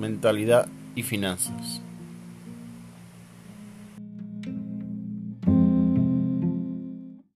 mentalidad y finanzas.